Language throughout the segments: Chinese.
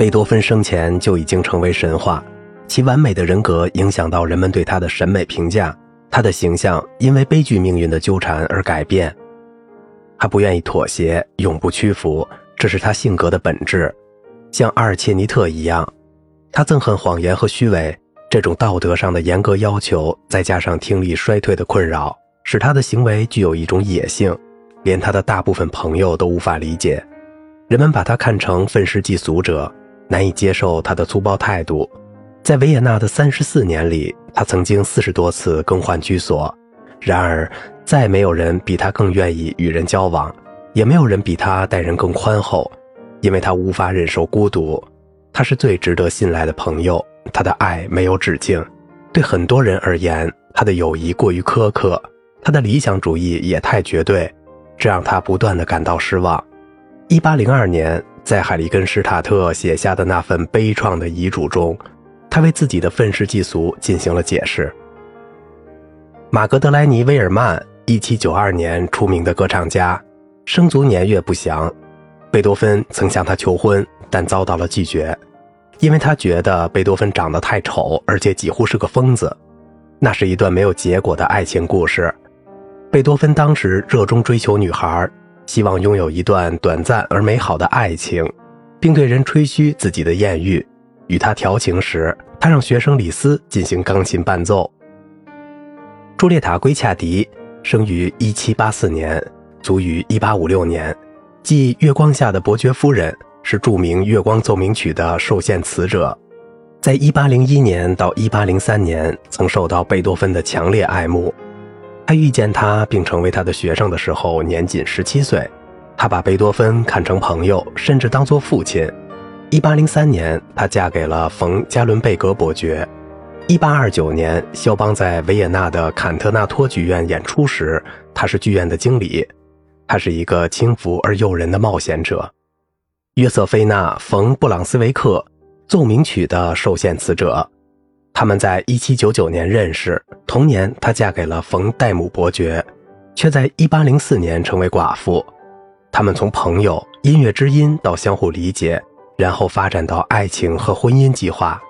贝多芬生前就已经成为神话，其完美的人格影响到人们对他的审美评价，他的形象因为悲剧命运的纠缠而改变。他不愿意妥协，永不屈服，这是他性格的本质。像阿尔切尼特一样，他憎恨谎言和虚伪。这种道德上的严格要求，再加上听力衰退的困扰，使他的行为具有一种野性，连他的大部分朋友都无法理解。人们把他看成愤世嫉俗者。难以接受他的粗暴态度，在维也纳的三十四年里，他曾经四十多次更换居所。然而，再没有人比他更愿意与人交往，也没有人比他待人更宽厚，因为他无法忍受孤独。他是最值得信赖的朋友，他的爱没有止境。对很多人而言，他的友谊过于苛刻，他的理想主义也太绝对，这让他不断的感到失望。一八零二年。在海利根施塔特写下的那份悲怆的遗嘱中，他为自己的愤世嫉俗进行了解释。马格德莱尼·威尔曼，1792年出名的歌唱家，生卒年月不详。贝多芬曾向他求婚，但遭到了拒绝，因为他觉得贝多芬长得太丑，而且几乎是个疯子。那是一段没有结果的爱情故事。贝多芬当时热衷追求女孩。希望拥有一段短暂而美好的爱情，并对人吹嘘自己的艳遇。与他调情时，他让学生李斯进行钢琴伴奏。朱列塔·圭恰迪生于1784年，卒于1856年，即《月光下的伯爵夫人》是著名《月光奏鸣曲》的受献词者。在1801年到1803年，曾受到贝多芬的强烈爱慕。他遇见他并成为他的学生的时候，年仅十七岁。他把贝多芬看成朋友，甚至当作父亲。一八零三年，她嫁给了冯·加伦贝格伯爵。一八二九年，肖邦在维也纳的坎特纳托剧院演出时，他是剧院的经理。他是一个轻浮而诱人的冒险者。约瑟菲娜·冯·布朗斯维克，奏鸣曲的受限词者。他们在1799年认识，同年她嫁给了冯戴姆伯爵，却在1804年成为寡妇。他们从朋友、音乐知音到相互理解，然后发展到爱情和婚姻计划。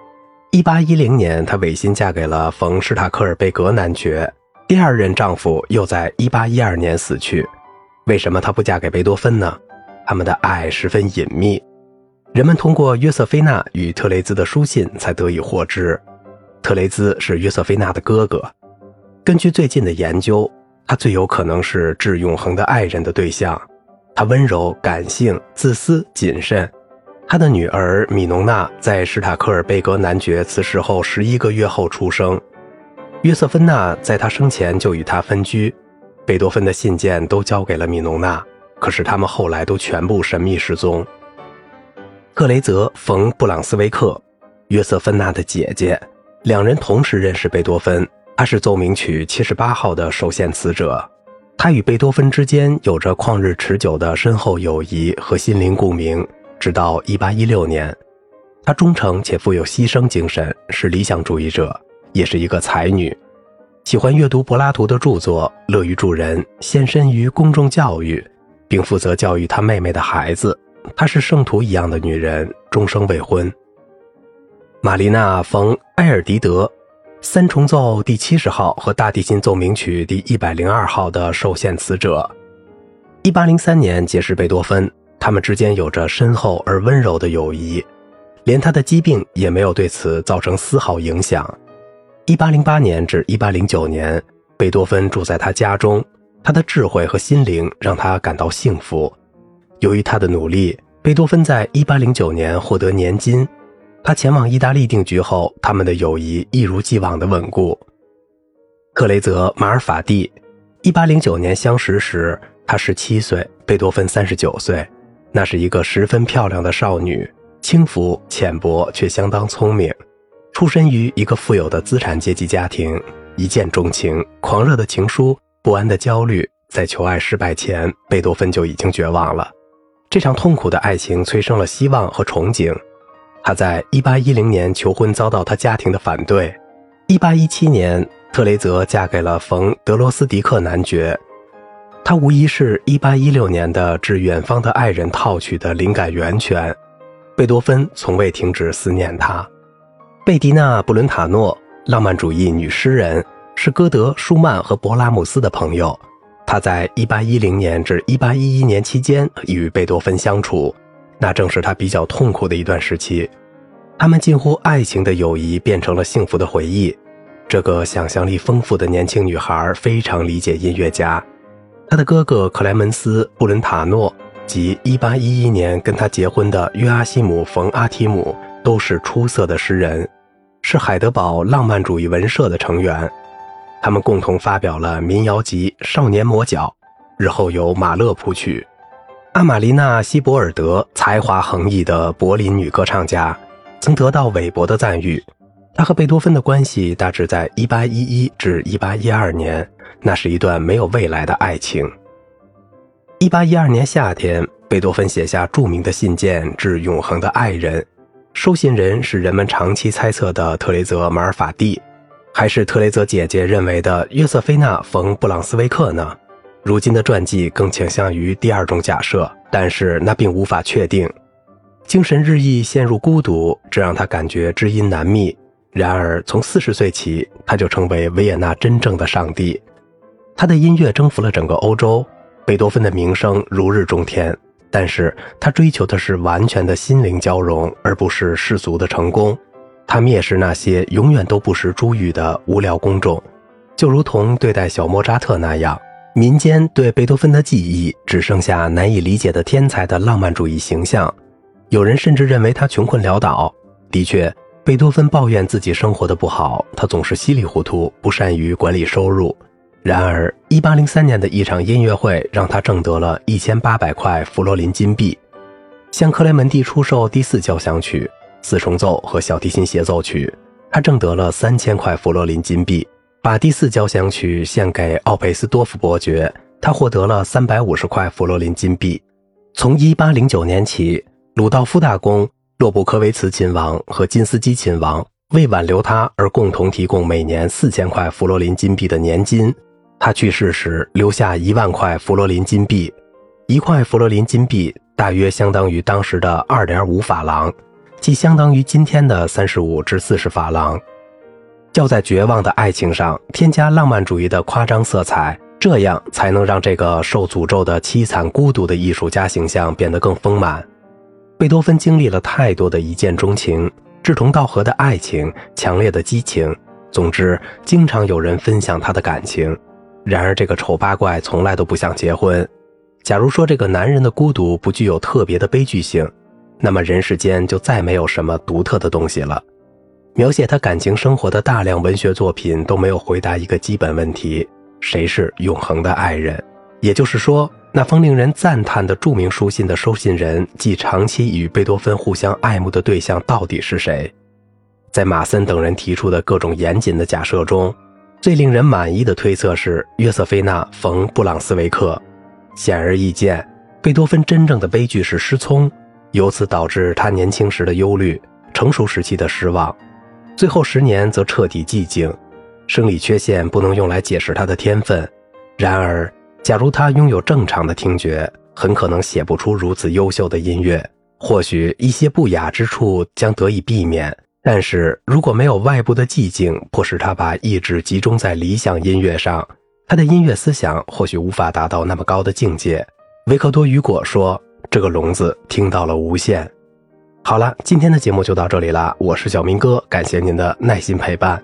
1810年，她违心嫁给了冯施塔克尔贝格男爵，第二任丈夫又在1812年死去。为什么她不嫁给贝多芬呢？他们的爱十分隐秘，人们通过约瑟菲娜与特雷兹的书信才得以获知。特雷兹是约瑟菲娜的哥哥。根据最近的研究，他最有可能是致永恒的爱人的对象。他温柔、感性、自私、谨慎。他的女儿米农娜在史塔克尔贝格男爵辞世后十一个月后出生。约瑟芬娜在他生前就与他分居。贝多芬的信件都交给了米农娜，可是他们后来都全部神秘失踪。特雷泽·冯·布朗斯维克，约瑟芬娜的姐姐。两人同时认识贝多芬，他是奏鸣曲七十八号的首献词者。他与贝多芬之间有着旷日持久的深厚友谊和心灵共鸣，直到一八一六年。他忠诚且富有牺牲精神，是理想主义者，也是一个才女，喜欢阅读柏拉图的著作，乐于助人，献身于公众教育，并负责教育他妹妹的孩子。她是圣徒一样的女人，终生未婚。玛丽娜·冯·埃尔迪德，三重奏第七十号和大提琴奏鸣曲第一百零二号的受献词者。一八零三年结识贝多芬，他们之间有着深厚而温柔的友谊，连他的疾病也没有对此造成丝毫影响。一八零八年至一八零九年，贝多芬住在他家中，他的智慧和心灵让他感到幸福。由于他的努力，贝多芬在一八零九年获得年金。他前往意大利定居后，他们的友谊一如既往的稳固。克雷泽·马尔法蒂，1809年相识时，他十七岁，贝多芬三十九岁。那是一个十分漂亮的少女，轻浮浅薄却相当聪明。出身于一个富有的资产阶级家庭，一见钟情，狂热的情书，不安的焦虑，在求爱失败前，贝多芬就已经绝望了。这场痛苦的爱情催生了希望和憧憬。他在1810年求婚遭到他家庭的反对。1817年，特雷泽嫁给了冯·德罗斯迪克男爵。他无疑是1816年的《致远方的爱人》套曲的灵感源泉。贝多芬从未停止思念他。贝迪娜·布伦塔诺，浪漫主义女诗人，是歌德、舒曼和勃拉姆斯的朋友。她在1810年至1811年期间与贝多芬相处，那正是他比较痛苦的一段时期。他们近乎爱情的友谊变成了幸福的回忆。这个想象力丰富的年轻女孩非常理解音乐家。她的哥哥克莱门斯·布伦塔诺及1811年跟她结婚的约阿希姆·冯·阿提姆都是出色的诗人，是海德堡浪漫主义文社的成员。他们共同发表了民谣集《少年魔角》，日后由马勒谱曲。阿玛莉娜·希伯尔德，才华横溢的柏林女歌唱家。曾得到韦伯的赞誉。她和贝多芬的关系大致在1811至1812年，那是一段没有未来的爱情。1812年夏天，贝多芬写下著名的信件致永恒的爱人，收信人是人们长期猜测的特雷泽·马尔法蒂，还是特雷泽姐姐认为的约瑟菲娜·冯·布朗斯维克呢？如今的传记更倾向于第二种假设，但是那并无法确定。精神日益陷入孤独，这让他感觉知音难觅。然而，从四十岁起，他就成为维也纳真正的上帝。他的音乐征服了整个欧洲，贝多芬的名声如日中天。但是他追求的是完全的心灵交融，而不是世俗的成功。他蔑视那些永远都不识珠玉的无聊公众，就如同对待小莫扎特那样。民间对贝多芬的记忆只剩下难以理解的天才的浪漫主义形象。有人甚至认为他穷困潦倒。的确，贝多芬抱怨自己生活的不好，他总是稀里糊涂，不善于管理收入。然而，1803年的一场音乐会让他挣得了一千八百块弗罗林金币。向克莱门蒂出售第四交响曲、四重奏和小提琴协奏曲，他挣得了三千块弗罗林金币。把第四交响曲献给奥佩斯多夫伯爵，他获得了三百五十块弗罗林金币。从1809年起。鲁道夫大公、洛布科维茨亲王和金斯基亲王为挽留他而共同提供每年四千块弗罗林金币的年金。他去世时留下一万块弗罗林金币，一块弗罗林金币大约相当于当时的二点五法郎，即相当于今天的三十五至四十法郎。要在绝望的爱情上添加浪漫主义的夸张色彩，这样才能让这个受诅咒的凄惨孤独的艺术家形象变得更丰满。贝多芬经历了太多的一见钟情、志同道合的爱情、强烈的激情，总之，经常有人分享他的感情。然而，这个丑八怪从来都不想结婚。假如说这个男人的孤独不具有特别的悲剧性，那么人世间就再没有什么独特的东西了。描写他感情生活的大量文学作品都没有回答一个基本问题：谁是永恒的爱人？也就是说。那封令人赞叹的著名书信的收信人即长期与贝多芬互相爱慕的对象到底是谁？在马森等人提出的各种严谨的假设中，最令人满意的推测是约瑟菲娜·冯·布朗斯维克。显而易见，贝多芬真正的悲剧是失聪，由此导致他年轻时的忧虑，成熟时期的失望，最后十年则彻底寂静。生理缺陷不能用来解释他的天分，然而。假如他拥有正常的听觉，很可能写不出如此优秀的音乐。或许一些不雅之处将得以避免，但是如果没有外部的寂静迫使他把意志集中在理想音乐上，他的音乐思想或许无法达到那么高的境界。维克多·雨果说：“这个聋子听到了无限。”好了，今天的节目就到这里了。我是小明哥，感谢您的耐心陪伴。